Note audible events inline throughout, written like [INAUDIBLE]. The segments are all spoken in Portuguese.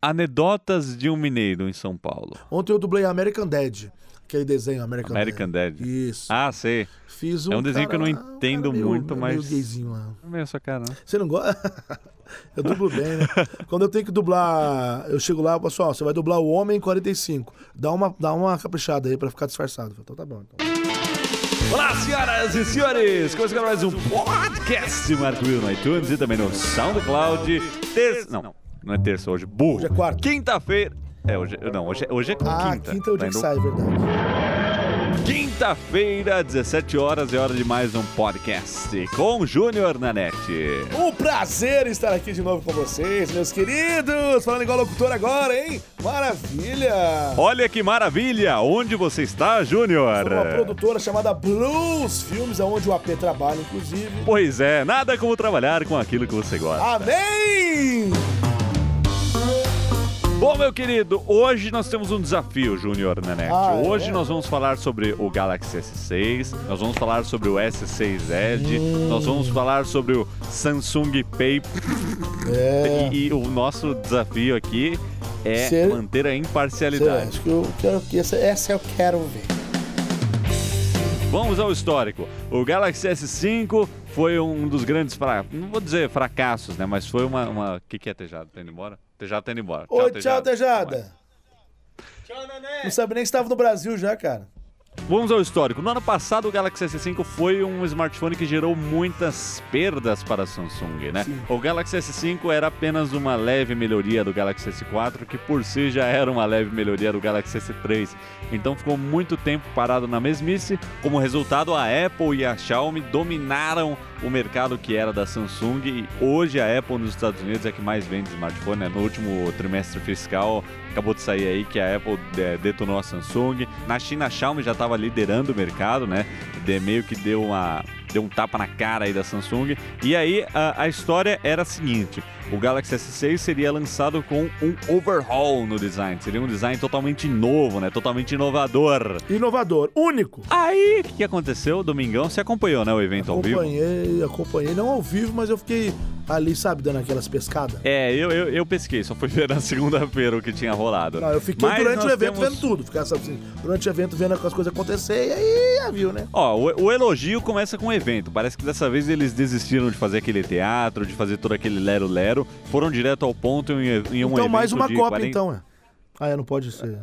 Anedotas de um mineiro em São Paulo. Ontem eu dublei American Dad, aquele desenho American, American Dad. Isso. Ah, sei. Fiz um É um desenho que eu não cara um entendo cara meio- muito, meio mas- gayzinho lá. É a sua cara, não. Você não gosta? [LAUGHS] eu dublo bem, né? [LAUGHS] Quando eu tenho que dublar, eu chego lá, pessoal, você vai dublar o Homem 45. Dá uma, dá uma caprichada aí pra ficar disfarçado. Então tá bom. Então. Olá, senhoras e senhores! Começando mais um podcast Marco Will no iTunes e também no SoundCloud. Terça. Não, não é terça hoje, burro. Hoje é quarta. Quinta-feira. É, hoje, não, hoje, é- hoje é Ah, quinta. quinta, é o dia Tá que sai, é verdade. Quinta-feira, 17 horas, é hora de mais um podcast com Júnior Nanete. Um prazer estar aqui de novo com vocês, meus queridos. Falando igual locutor agora, hein? Maravilha! Olha que maravilha! Onde você está, Júnior? Uma produtora chamada Blues Filmes, onde o AP trabalha, inclusive. Pois é, nada como trabalhar com aquilo que você gosta. Amém! Bom, meu querido, hoje nós temos um desafio, Júnior Nanete. Ah, é? hoje nós vamos falar sobre o Galaxy S6, nós vamos falar sobre o S6 Edge, Hum. nós vamos falar sobre o Samsung Pay [LAUGHS] É. e, e o nosso desafio aqui é Ser- manter a imparcialidade. Acho que eu quero que essa, essa eu quero ver. Vamos ao histórico. O Galaxy S5 foi um dos grandes fracassos, não vou dizer fracassos, né, mas foi uma... uma... O que, que é Tejada? Tá indo embora? Tejada tá indo embora. Oi, tchau, Tejada. Não sabe nem que estava no Brasil já, cara. Vamos ao histórico. No ano passado, o Galaxy S5 foi um smartphone que gerou muitas perdas para a Samsung, né? Sim. O Galaxy S5 era apenas uma leve melhoria do Galaxy S4, que por si já era uma leve melhoria do Galaxy S3. Então ficou muito tempo parado na mesmice. Como resultado, a Apple e a Xiaomi dominaram o mercado que era da Samsung e hoje a Apple nos Estados Unidos é que mais vende smartphone. Né? No último trimestre fiscal acabou de sair aí que a Apple é, detonou a Samsung. Na China, a Xiaomi já estava liderando o mercado, né? De, meio que deu uma deu um tapa na cara aí da Samsung. E aí a, a história era a seguinte: o Galaxy S6 seria lançado com um overhaul no design. Seria um design totalmente novo, né? Totalmente inovador. Inovador, único. Aí, o que, aconteceu? Domingão, você acompanhou, né, o evento ao vivo? Acompanhei, acompanhei. Não ao vivo, mas eu fiquei ali, sabe, dando aquelas pescadas. É, eu, eu, eu pesquei, só fui ver na [LAUGHS] segunda-feira o que tinha rolado. Não, eu fiquei Mas durante o evento temos- vendo tudo. Ficar, assim, durante o evento vendo as coisas acontecer e aí já viu, né? Ó, o, o elogio começa com o evento. Parece que dessa vez eles desistiram de fazer aquele teatro, de fazer todo aquele lero-lero. Foram direto ao ponto em, em um evento então, mais uma cópia, 40 então, é. Ah, é, não pode ser.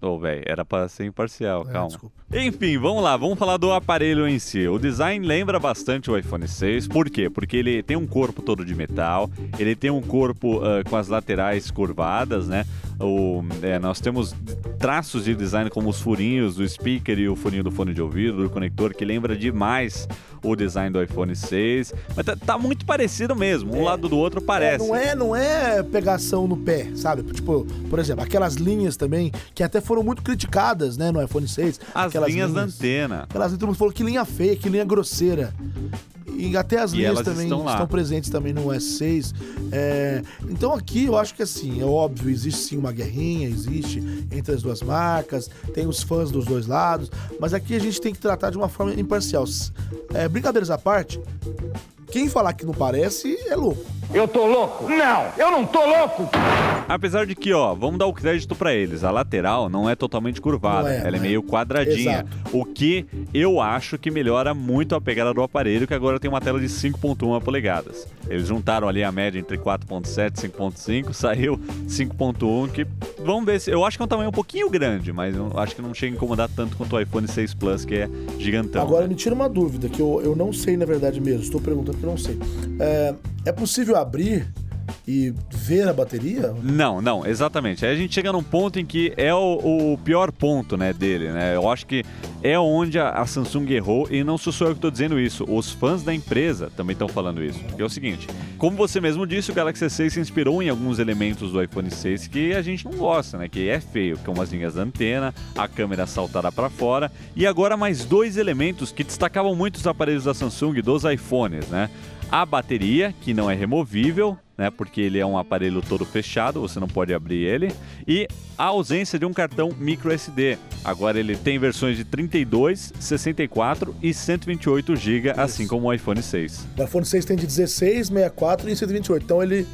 Ô, velho, era pra ser imparcial, É, calma. desculpa. Enfim, vamos lá, vamos falar do aparelho em si. O design lembra bastante o iPhone 6. Por quê? Porque ele tem um corpo todo de metal, ele tem um corpo ah, com as laterais curvadas, né? O, é, nós temos traços de design como os furinhos do speaker e o furinho do fone de ouvido, do conector, que lembra demais o design do iPhone 6. Mas tá, tá muito parecido mesmo, um lado do outro parece. É, não, é, não é pegação no pé, sabe? Tipo, por exemplo, aquelas linhas também, que até foram muito criticadas, né, no iPhone 6. As aquelas linhas da antena. Aquelas linhas, todo mundo falou que linha feia, que linha grosseira. E até as E linhas também estão estão, presentes também no S6. É, então aqui eu acho que assim, é óbvio, existe sim uma guerrinha, existe entre as duas marcas, tem os fãs dos dois lados, mas aqui a gente tem que tratar de uma forma imparcial. É, brincadeiras à parte, quem falar que não parece é louco. Eu tô louco? Não, eu não tô louco! Apesar de que, ó, vamos dar o crédito pra eles. A lateral não é totalmente curvada, é, ela é é. meio quadradinha. Exato. O que eu acho que melhora muito a pegada do aparelho, que agora tem uma tela de 5.1 polegadas. Eles juntaram ali a média entre 4.7 e 5.5, saiu 5.1, que vamos ver se eu acho que é um tamanho um pouquinho grande, mas eu acho que não chega a incomodar tanto quanto o iPhone 6 Plus, que é gigantão. Agora né? me tira uma dúvida, que eu, eu não sei na verdade mesmo, estou perguntando que eu não sei. É, é possível abrir e ver a bateria? Não, não, exatamente. Aí a gente chega num ponto em que é o, o pior ponto, né, dele, né? Eu acho que é onde a, a Samsung errou e não sou só eu que estou dizendo isso. Os fãs da empresa também estão falando isso. Que é o seguinte, como você mesmo disse, o Galaxy S6 se inspirou em alguns elementos do iPhone 6 que a gente não gosta, né? Que é feio, que é umas linhas da antena, a câmera saltada para fora e agora mais dois elementos que destacavam muito os aparelhos da Samsung, dos iPhones, né? A bateria, que não é removível, né? Porque ele é um aparelho todo fechado, você não pode abrir ele. E a ausência de um cartão micro SD. Agora ele tem versões de 32, 64 e 128 GB, assim como o iPhone 6. O iPhone 6 tem de 16, 64 e 128. Então ele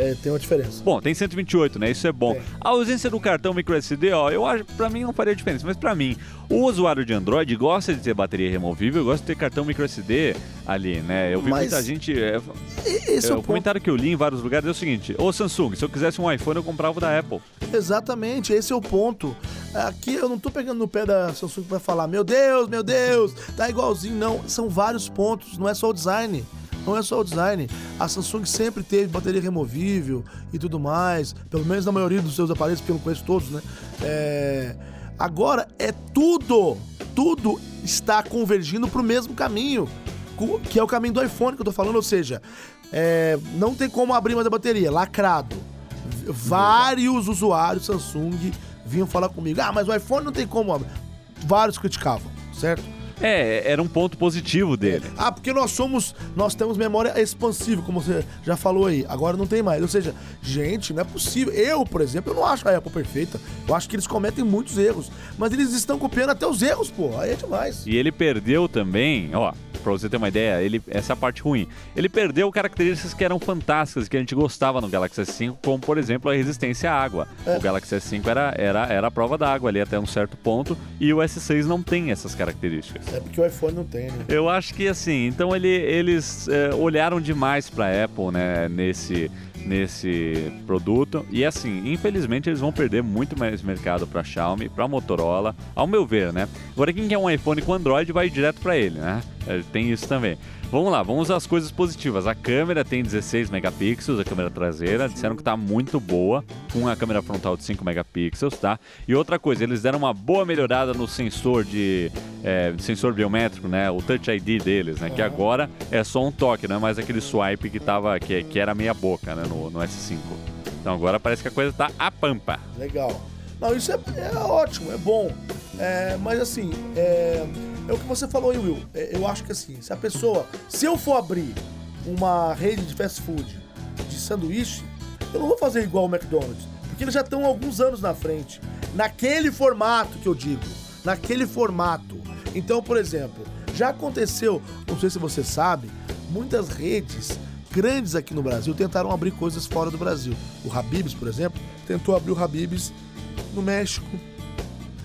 É, tem uma diferença. Bom, tem 128, né? Isso é bom. Tem. A ausência do cartão microSD, ó, eu acho, pra mim não faria diferença, mas pra mim, o usuário de Android gosta de ter bateria removível, gosta de ter cartão microSD ali, né? Eu vi Mas- muita gente. é, E- Esse é, é, o o comentário que eu li em vários lugares é o seguinte: Ô Samsung, se eu quisesse um iPhone, eu comprava o da Apple. Exatamente, esse é o ponto. Aqui eu não tô pegando no pé da Samsung pra falar, meu Deus, meu Deus, tá igualzinho. Não, são vários pontos, não é só o design. Não é só o design. A Samsung sempre teve bateria removível e tudo mais. Pelo menos na maioria dos seus aparelhos, porque eu não conheço todos, né? É, Agora é tudo, tudo está convergindo pro mesmo caminho, que é o caminho do iPhone que eu tô falando. Ou seja, é, não tem como abrir mais a bateria, lacrado vários usuários Samsung vinham falar comigo: ah, mas o iPhone não tem como. abrir." Vários criticavam, certo? É, era um ponto positivo dele. Ah, porque nós somos. Nós temos memória expansiva, como você já falou aí. Agora não tem mais. Ou seja, gente, não é possível. Eu, por exemplo, eu não acho a Apple perfeita. Eu acho que eles cometem muitos erros. Mas eles estão copiando até os erros, pô. Aí é demais. E ele perdeu também, ó, pra você ter uma ideia, ele, essa é a parte ruim. Ele perdeu características que eram fantásticas, que a gente gostava no Galaxy S5, como por exemplo a resistência à água. O Galaxy S5 era, era, era a prova d'água ali até um certo ponto, e o S6 não tem essas características. É porque o iPhone não tem, né? Eu acho que assim, então ele, eles é, olharam demais pra Apple, né, nesse, nesse produto. E assim, infelizmente eles vão perder muito mais mercado pra Xiaomi, pra Motorola, ao meu ver, né? Agora quem quer um iPhone com Android vai direto pra ele, né? É, tem isso também. Vamos lá, vamos às coisas positivas. A câmera tem 16 megapixels, a câmera traseira, disseram que tá muito boa, com a câmera frontal de 5 megapixels, tá? E outra coisa, eles deram uma boa melhorada no sensor de é, sensor biométrico, né? O Touch ID deles, né? Que agora é só um toque, não é mais aquele swipe que tava que, que era meia boca, né? No, no S5. Então agora parece que a coisa tá a pampa. Legal. Não, isso é, é ótimo, é bom. É, mas assim, é, é o que você falou aí, Will. É, eu acho que assim, se a pessoa. Se eu for abrir uma rede de fast food de sanduíche, eu não vou fazer igual o McDonald's. Porque eles já estão alguns anos na frente. Naquele formato que eu digo. Naquele formato. Então, por exemplo, já aconteceu, não sei se você sabe, muitas redes grandes aqui no Brasil tentaram abrir coisas fora do Brasil. O Habib's, por exemplo, tentou abrir o Habib's no México,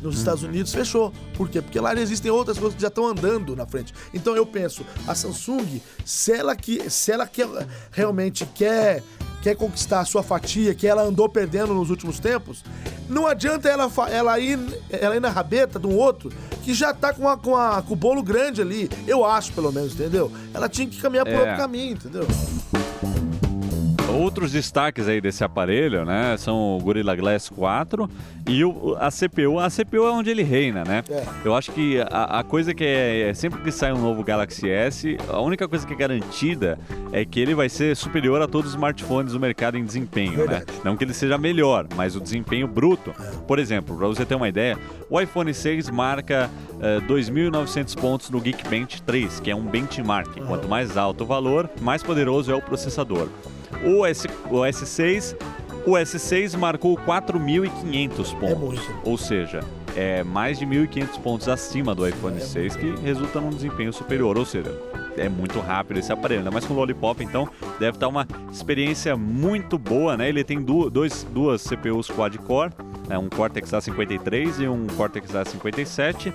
nos Estados Unidos, fechou. Por quê? Porque lá existem outras coisas que já estão andando na frente. Então eu penso, a Samsung, se ela, que, se ela quer, realmente quer, quer conquistar a sua fatia, que ela andou perdendo nos últimos tempos, não adianta ela, ela, ir, ela ir na rabeta de um outro que já tá com, a, com, a, com o bolo grande ali. Eu acho, pelo menos, entendeu? Ela tinha que caminhar por É. outro caminho, entendeu? Outros destaques aí desse aparelho, né, são o Gorilla Glass 4 e o, a CPU. A CPU é onde ele reina, né? É. Eu acho que a, a coisa que é, é sempre que sai um novo Galaxy S, a única coisa que é garantida é que ele vai ser superior a todos os smartphones do mercado em desempenho, né? Verdade. Não que ele seja melhor, mas o desempenho bruto. Por exemplo, para você ter uma ideia, o iPhone 6 marca eh, 2.900 pontos no Geekbench 3, que é um benchmark. Quanto mais alto o valor, mais poderoso é o processador. O, S, o S6, o S6 marcou 4.500 pontos. É muito. Ou seja, é mais de 1.500 pontos acima do iPhone 6, que resulta num desempenho superior. Ou seja, é muito rápido esse aparelho, ainda mais com o Lollipop, então deve estar uma experiência muito boa, né? Ele tem du dois, duas CPUs quad-core, né? um Cortex A53 e um Cortex A57,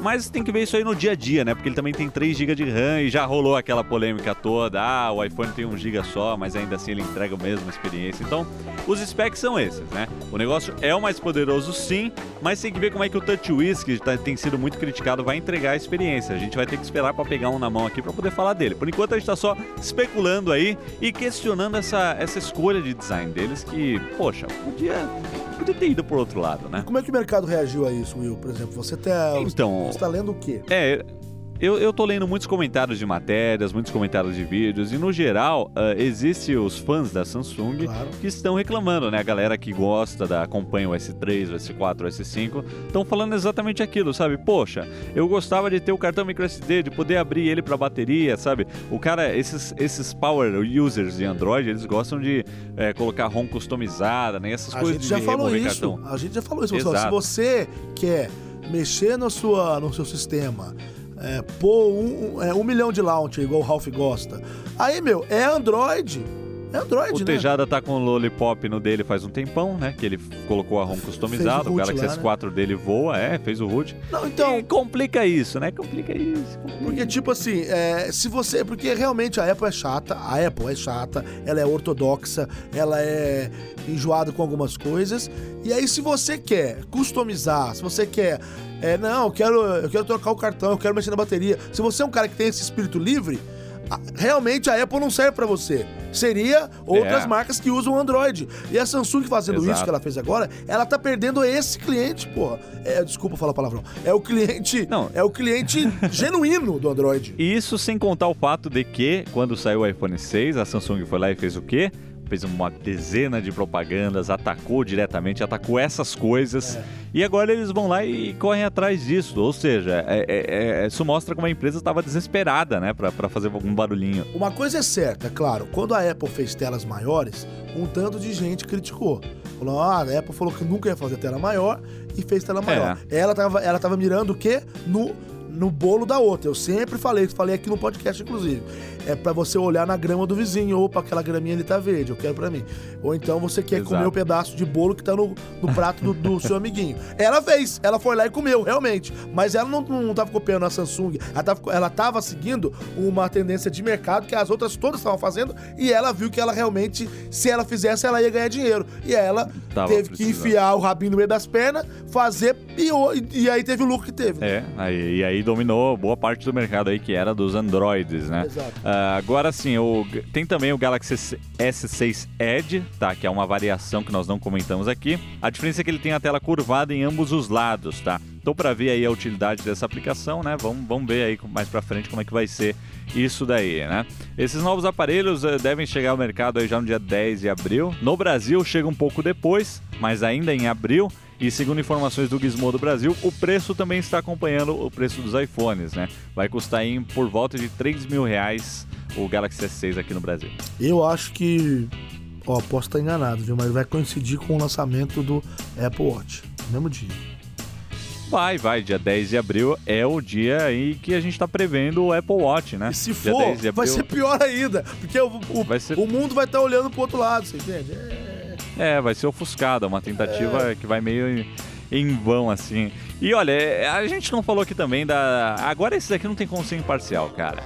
mas tem que ver isso aí no dia a dia, né? Porque ele também tem 3 GB de RAM e já rolou aquela polêmica toda, ah, o iPhone tem 1 GB só, mas ainda assim ele entrega a mesma experiência. Então, os specs são esses, né? O negócio é o mais poderoso sim, mas tem que ver como é que o TouchWiz, que tá- tem sido muito criticado, vai entregar a experiência. A gente vai ter que esperar para pegar um na mão aqui para poder falar dele. Por enquanto a gente tá só especulando aí e questionando essa, essa escolha de design deles que, poxa, podia, podia ter ido por outro lado, né? Como é que o mercado reagiu a isso, Will? Por exemplo, você tá, Então- você tá lendo o quê? É, eu, eu tô lendo muitos comentários de matérias, muitos comentários de vídeos, e no geral, ah, existe os fãs da Samsung Claro. que estão reclamando, né? A galera que gosta, da, acompanha o S3, o S4, o S5, estão falando exatamente aquilo, sabe? Poxa, eu gostava de ter o cartão microSD, de poder abrir ele pra bateria, sabe? O cara, esses, esses power users de Android, eles gostam de é, colocar ROM customizada, né? Essas A coisas gente de já falou isso. cartão. A gente já falou isso. pessoal. Se Exato. você quer mexer no, sua, no seu sistema, é, pôr um, é, um milhão de launcher, igual o Ralph gosta, aí, meu, é Android. É Android, O né? Tejada tá com o Lollipop no dele faz um tempão, né? Que ele colocou a ROM customizado. Fez o O Galaxy lá, né? S4 dele voa, é, fez o root. Não, então, E complica isso, né? Complica isso. complica Porque, tipo assim, é, se você. Porque realmente a Apple é chata, a Apple é chata, ela é ortodoxa, ela é enjoada com algumas coisas. E aí, se você quer customizar, se você quer. É, não, eu quero, eu quero trocar o cartão, eu quero mexer na bateria. Se você é um cara que tem esse espírito livre, realmente a Apple não serve pra você. Seria outras É. marcas que usam Android. E a Samsung fazendo isso Exato. que ela fez agora, ela tá perdendo esse cliente, porra. É, desculpa falar palavrão. É o cliente. Não. É o cliente [LAUGHS] genuíno do Android. E Isso sem contar o fato de que, quando saiu o iPhone 6, a Samsung foi lá e fez o quê? Fez uma dezena de propagandas, atacou diretamente, atacou essas coisas. É. E agora eles vão lá e correm atrás disso. Ou seja, é- é- é- isso mostra como a empresa estava desesperada, né? Pra fazer algum barulhinho. Uma coisa é certa, claro, quando a Apple fez telas maiores, um tanto de gente criticou. Falou, ah, a Apple falou que nunca ia fazer tela maior e fez tela maior. Ela, tava, ela tava mirando o quê? No, no bolo da outra. Eu sempre falei, falei aqui no podcast, inclusive. É pra você olhar na grama do vizinho, opa, aquela graminha ali tá verde, eu quero pra mim. Ou então você quer Exato. comer o pedaço de bolo que tá no, no prato do, do seu amiguinho. Ela fez, ela foi lá e comeu, realmente. Mas ela não, não tava copiando a Samsung, ela tava, ela tava seguindo uma tendência de mercado que as outras todas estavam fazendo e ela viu que ela realmente, se ela fizesse, ela ia ganhar dinheiro. E ela Tava teve que precisando. enfiar o rabinho no meio das pernas, fazer e, e aí teve o lucro que teve. É, aí, e aí dominou boa parte do mercado aí que era dos Androids, né? Exato. Ah, agora sim, o, tem também o Galaxy S6 Edge, tá? Que é uma variação que nós não comentamos aqui. A diferença é que ele tem a tela curvada em ambos os lados, tá? Então, para ver aí a utilidade dessa aplicação, né? Vamos, vamos ver aí mais pra frente como é que vai ser isso daí, né? Esses novos aparelhos eh, devem chegar ao mercado aí já no dia 10 de abril. No Brasil chega um pouco depois, mas ainda em abril. E segundo informações do Gizmodo Brasil, o preço também está acompanhando o preço dos iPhones, né? Vai custar aí por volta de 3 mil reais o Galaxy S6 aqui no Brasil. Eu acho que. Ó, posso estar enganado, viu? Mas vai coincidir com o lançamento do Apple Watch. No mesmo dia. Vai, vai, dia 10 de abril é o dia aí que a gente tá prevendo o Apple Watch, né? E se for, 10 de vai abril- ser pior ainda. Porque o, o, ser- o mundo vai estar olhando pro outro lado, você entende? É. É, vai ser ofuscada, uma tentativa que vai meio em, vão, assim. E olha, é, a gente não falou aqui também da. Agora esse daqui não tem como ser imparcial, cara.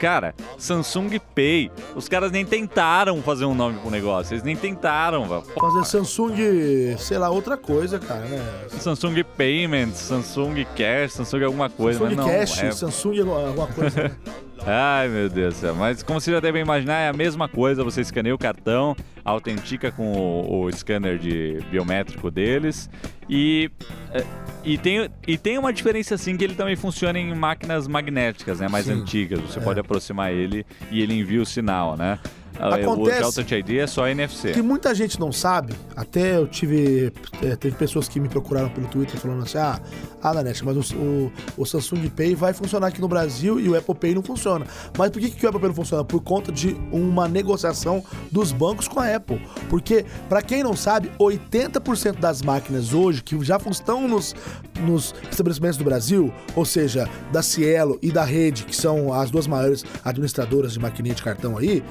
Cara, Samsung Pay. Os caras nem tentaram fazer um nome pro negócio. Eles nem tentaram, velho. Fazer Samsung, sei lá, outra coisa, cara, né? Samsung Payments, Samsung Cash, Samsung alguma coisa, Samsung mas não. Cash, é- Samsung alguma coisa. [LAUGHS] Ai, meu Deus do céu. Mas como vocês já devem imaginar, é a mesma coisa. Você escaneia o cartão, autentica com o, o scanner de biométrico deles e, é, e, tem, e tem uma diferença assim que ele também funciona em máquinas magnéticas, né? Mais Sim. antigas. Você É. pode aproximar ele e ele envia o sinal, né? Acontece o já o Touch ID é só NFC. que muita gente não sabe, até eu tive. é, teve pessoas que me procuraram pelo Twitter falando assim: ah, ah Nanete, mas o, o, o Samsung Pay vai funcionar aqui no Brasil e o Apple Pay não funciona. Mas por que, que o Apple Pay não funciona? Por conta de uma negociação dos bancos com a Apple. Porque, pra quem não sabe, 80% das máquinas hoje que já estão nos, nos estabelecimentos do Brasil, ou seja, da Cielo e da Rede, que são as duas maiores administradoras de maquininha de cartão aí,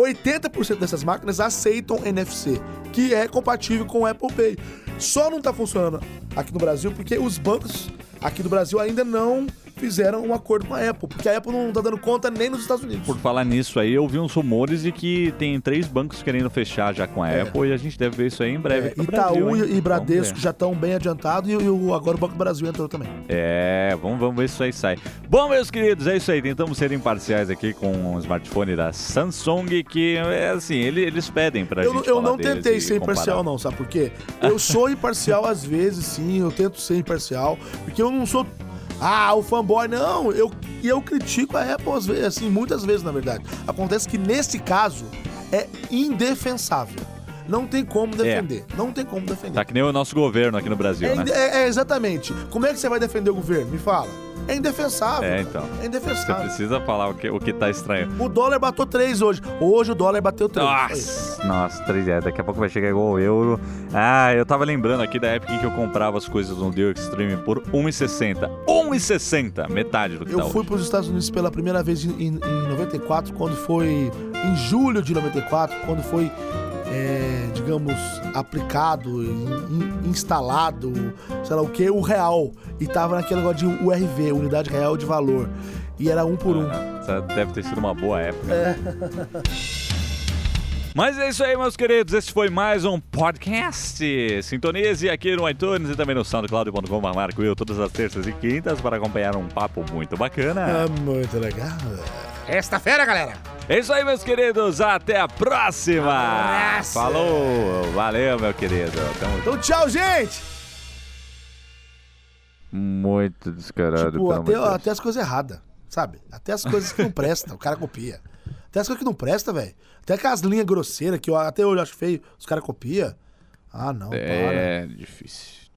80% dessas máquinas aceitam NFC, que é compatível com o Apple Pay. Só não tá funcionando aqui no Brasil porque os bancos aqui do Brasil ainda não fizeram um acordo com a Apple, porque a Apple não tá dando conta nem nos Estados Unidos. Por falar nisso aí, eu vi uns rumores de que tem três bancos querendo fechar já com a É. Apple e a gente deve ver isso aí em breve. É, Itaú Brasil, e Bradesco já estão bem adiantados e, e o- agora o Banco do Brasil entrou também. É, vamos, vamos ver se isso aí sai. Bom, meus queridos, é isso aí. Tentamos ser imparciais aqui com o smartphone da Samsung, que é assim, ele- eles pedem pra Eu, gente eu não tentei ser imparcial, não, sabe por quê? Eu sou imparcial [LAUGHS] às vezes, sim, eu tento ser imparcial, porque eu não sou. Ah, o fanboy, não, eu, eu critico a Apple às vezes, assim, muitas vezes, na verdade. Acontece que nesse caso é indefensável. Não tem como defender. Não tem como defender. Tá que nem o nosso governo aqui no Brasil, É, né? é- é exatamente. Como é que você vai defender o governo? Me fala. É indefensável. É, então. É Você indefensável. precisa falar o que, o que tá estranho. O dólar bateu 3 hoje. Hoje o dólar bateu 3. Nossa, nossa, 3 é, daqui a pouco vai chegar igual o euro. Ah, eu tava lembrando aqui da época em que eu comprava as coisas no Deal Extreme por 1,60. 1,60! Metade do que Eu tá fui hoje. para os Estados Unidos pela primeira vez em, em- em 94, quando foi. Em julho de 94, quando foi, é, digamos, aplicado, in- in- instalado, sei lá o que, o real. E tava naquele negócio de URV, Unidade Real de Valor. E era um por um. Ah, essa deve ter sido uma boa época. É. [LAUGHS] Mas é isso aí, meus queridos. Esse foi mais um podcast. Sintonize aqui no iTunes e também no soundcloud.com Marco eu todas as terças e quintas para acompanhar um papo muito bacana. É muito legal. Esta fera, galera. É isso aí, meus queridos. Até a próxima. Falou. Valeu, meu querido. Tamo Então, tchau, gente! muito descarado. Tipo, até, até as coisas erradas, sabe? Até as coisas que não prestam, o cara copia. Até as coisas que não prestam, velho. Até aquelas linhas grosseiras que eu até hoje acho feio, os caras copiam. Ah, não, para. É difícil.